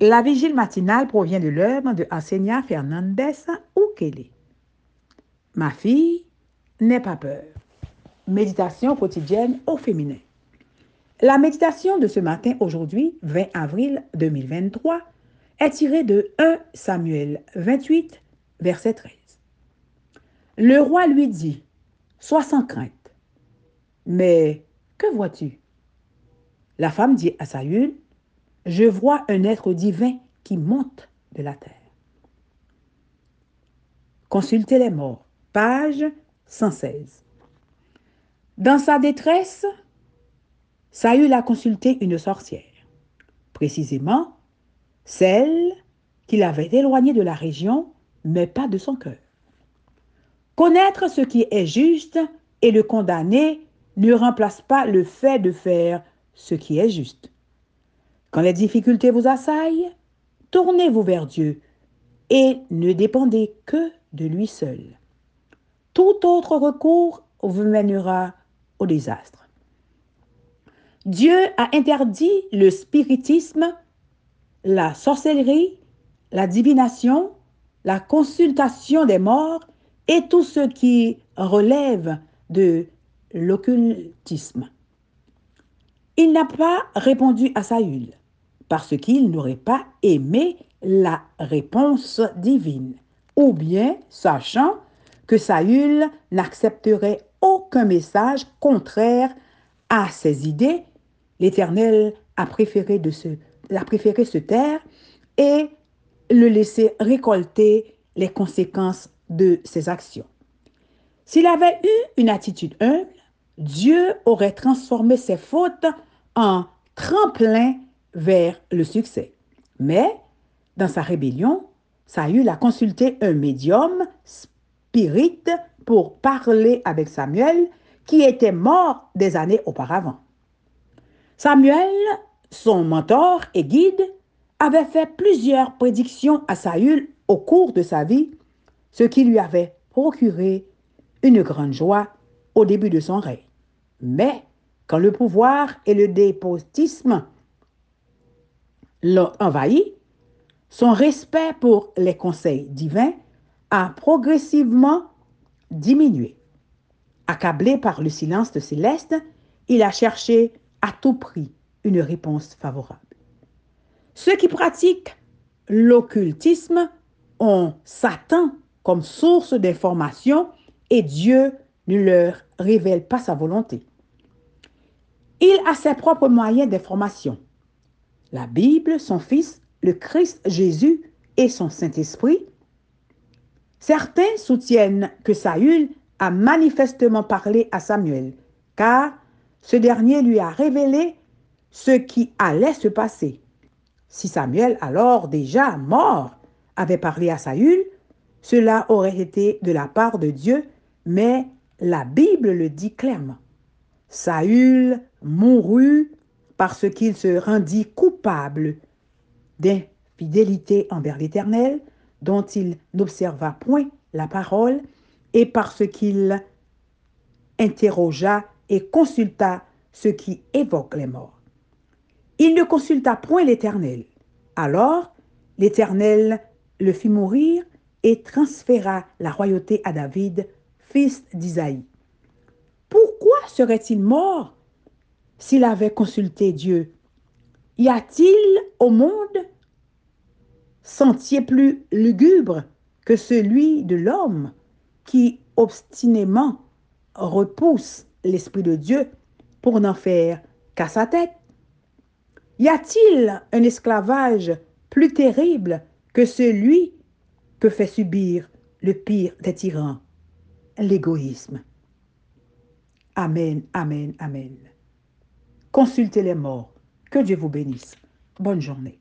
La vigile matinale provient de l'œuvre de Arsenia Fernandez Ukele. Ma fille, n'aie pas peur. Méditation quotidienne au féminin. La méditation de ce matin, aujourd'hui, 20 avril 2023, est tirée de 1 Samuel 28, verset 13. Le roi lui dit, Sois sans crainte. Mais que vois-tu? La femme dit à Saül, Je vois un être divin qui monte de la terre. Consultez les morts, page 116. Dans sa détresse, Saül a consulté une sorcière, précisément celle qu'il avait éloignée de la région, mais pas de son cœur. Connaître ce qui est juste et le condamner ne remplace pas le fait de faire ce qui est juste. Quand les difficultés vous assaillent, tournez-vous vers Dieu et ne dépendez que de lui seul. Tout autre recours vous mènera au désastre. Dieu a interdit le spiritisme, la sorcellerie, la divination, la consultation des morts et tout ce qui relève de l'occultisme. Il n'a pas répondu à Saül parce qu'il n'aurait pas aimé la réponse divine, ou bien sachant que Saül n'accepterait aucun message contraire à ses idées, l'Éternel a préféré, se, se taire et le laisser récolter les conséquences de ses actions. S'il avait eu une attitude humble, Dieu aurait transformé ses fautes en tremplin vers le succès. Mais, dans sa rébellion, Saül a consulté un médium spirit pour parler avec Samuel, qui était mort des années auparavant. Samuel, son mentor et guide, avait fait plusieurs prédictions à Saül au cours de sa vie, ce qui lui avait procuré une grande joie au début de son règne. Mais quand le pouvoir et le dépotisme l'ont envahi, son respect pour les conseils divins a progressivement diminué. Accablé par le silence de céleste, il a cherché à tout prix une réponse favorable. Ceux qui pratiquent l'occultisme ont Satan comme source d'information et Dieu ne leur révèle pas sa volonté. Il a ses propres moyens d'information. La Bible, son Fils, le Christ Jésus et son Saint-Esprit. Certains soutiennent que Saül a manifestement parlé à Samuel, car ce dernier lui a révélé ce qui allait se passer. Si Samuel, alors déjà mort, avait parlé à Saül, cela aurait été de la part de Dieu, mais la Bible le dit clairement. Saül mourut parce qu'il se rendit coupable d'infidélité envers l'Éternel, dont il n'observa point la parole, et parce qu'il interrogea et consulta ce qui évoque les morts. Il ne consulta point l'Éternel. Alors l'Éternel le fit mourir et transféra la royauté à David, fils d'Isaïe. Serait-il mort s'il avait consulté Dieu? Y a-t-il au monde sentier plus lugubre que celui de l'homme qui obstinément repousse l'Esprit de Dieu pour n'en faire qu'à sa tête? Y a-t-il un esclavage plus terrible que celui que fait subir le pire des tyrans, l'égoïsme Amen, amen, amen. Consultez les morts. Que Dieu vous bénisse. Bonne journée.